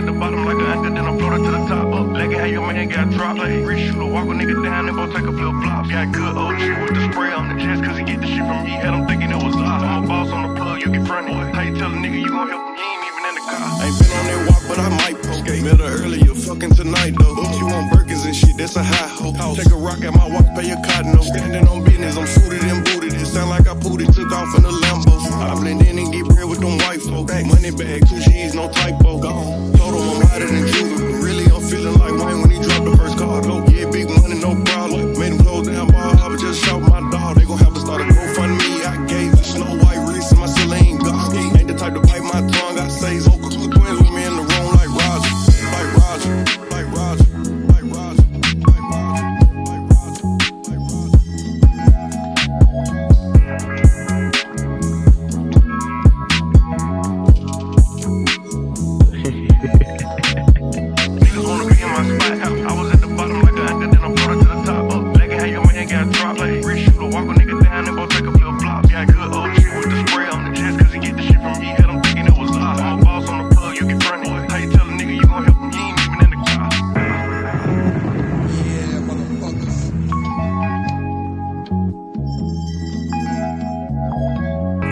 At the bottom like an anchor, then I floated to the top. Up, leg it, how your man got dropped. Like, rich shooter, walk a nigga down, and both take a flip flop. Got good OG with the spray on the chest, cause he get the shit from me. Had him thinking on the plug, you. How you tell a nigga you gon' help him? Ain't even in the car. Ain't been on that walk, but I might poke. Met her earlier, fucking tonight though. She want Birkins and shit, that's a high hope. Take a rock at my walk, pay a cotton no. Standing on business, I'm suited and booted. It sound like I pulled it, took off in the Lambo. I blend in and get bread with them white folk. Money bag, it. Like, rich shooter, walk a nigga down, and both take a flip flop. Got good with the spray on the chest, cause he get the shit from me. Had him thinking it was. I'm boss on the plug, you get fronted. How you tell a nigga you gon' help him? He ain't even in the car.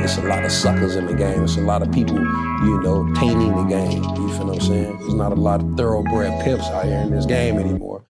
It's a lot of suckers in the game. It's a lot of people, you know, tainting the game. You feel what I'm saying? There's not a lot of thoroughbred pimps out here in this game anymore.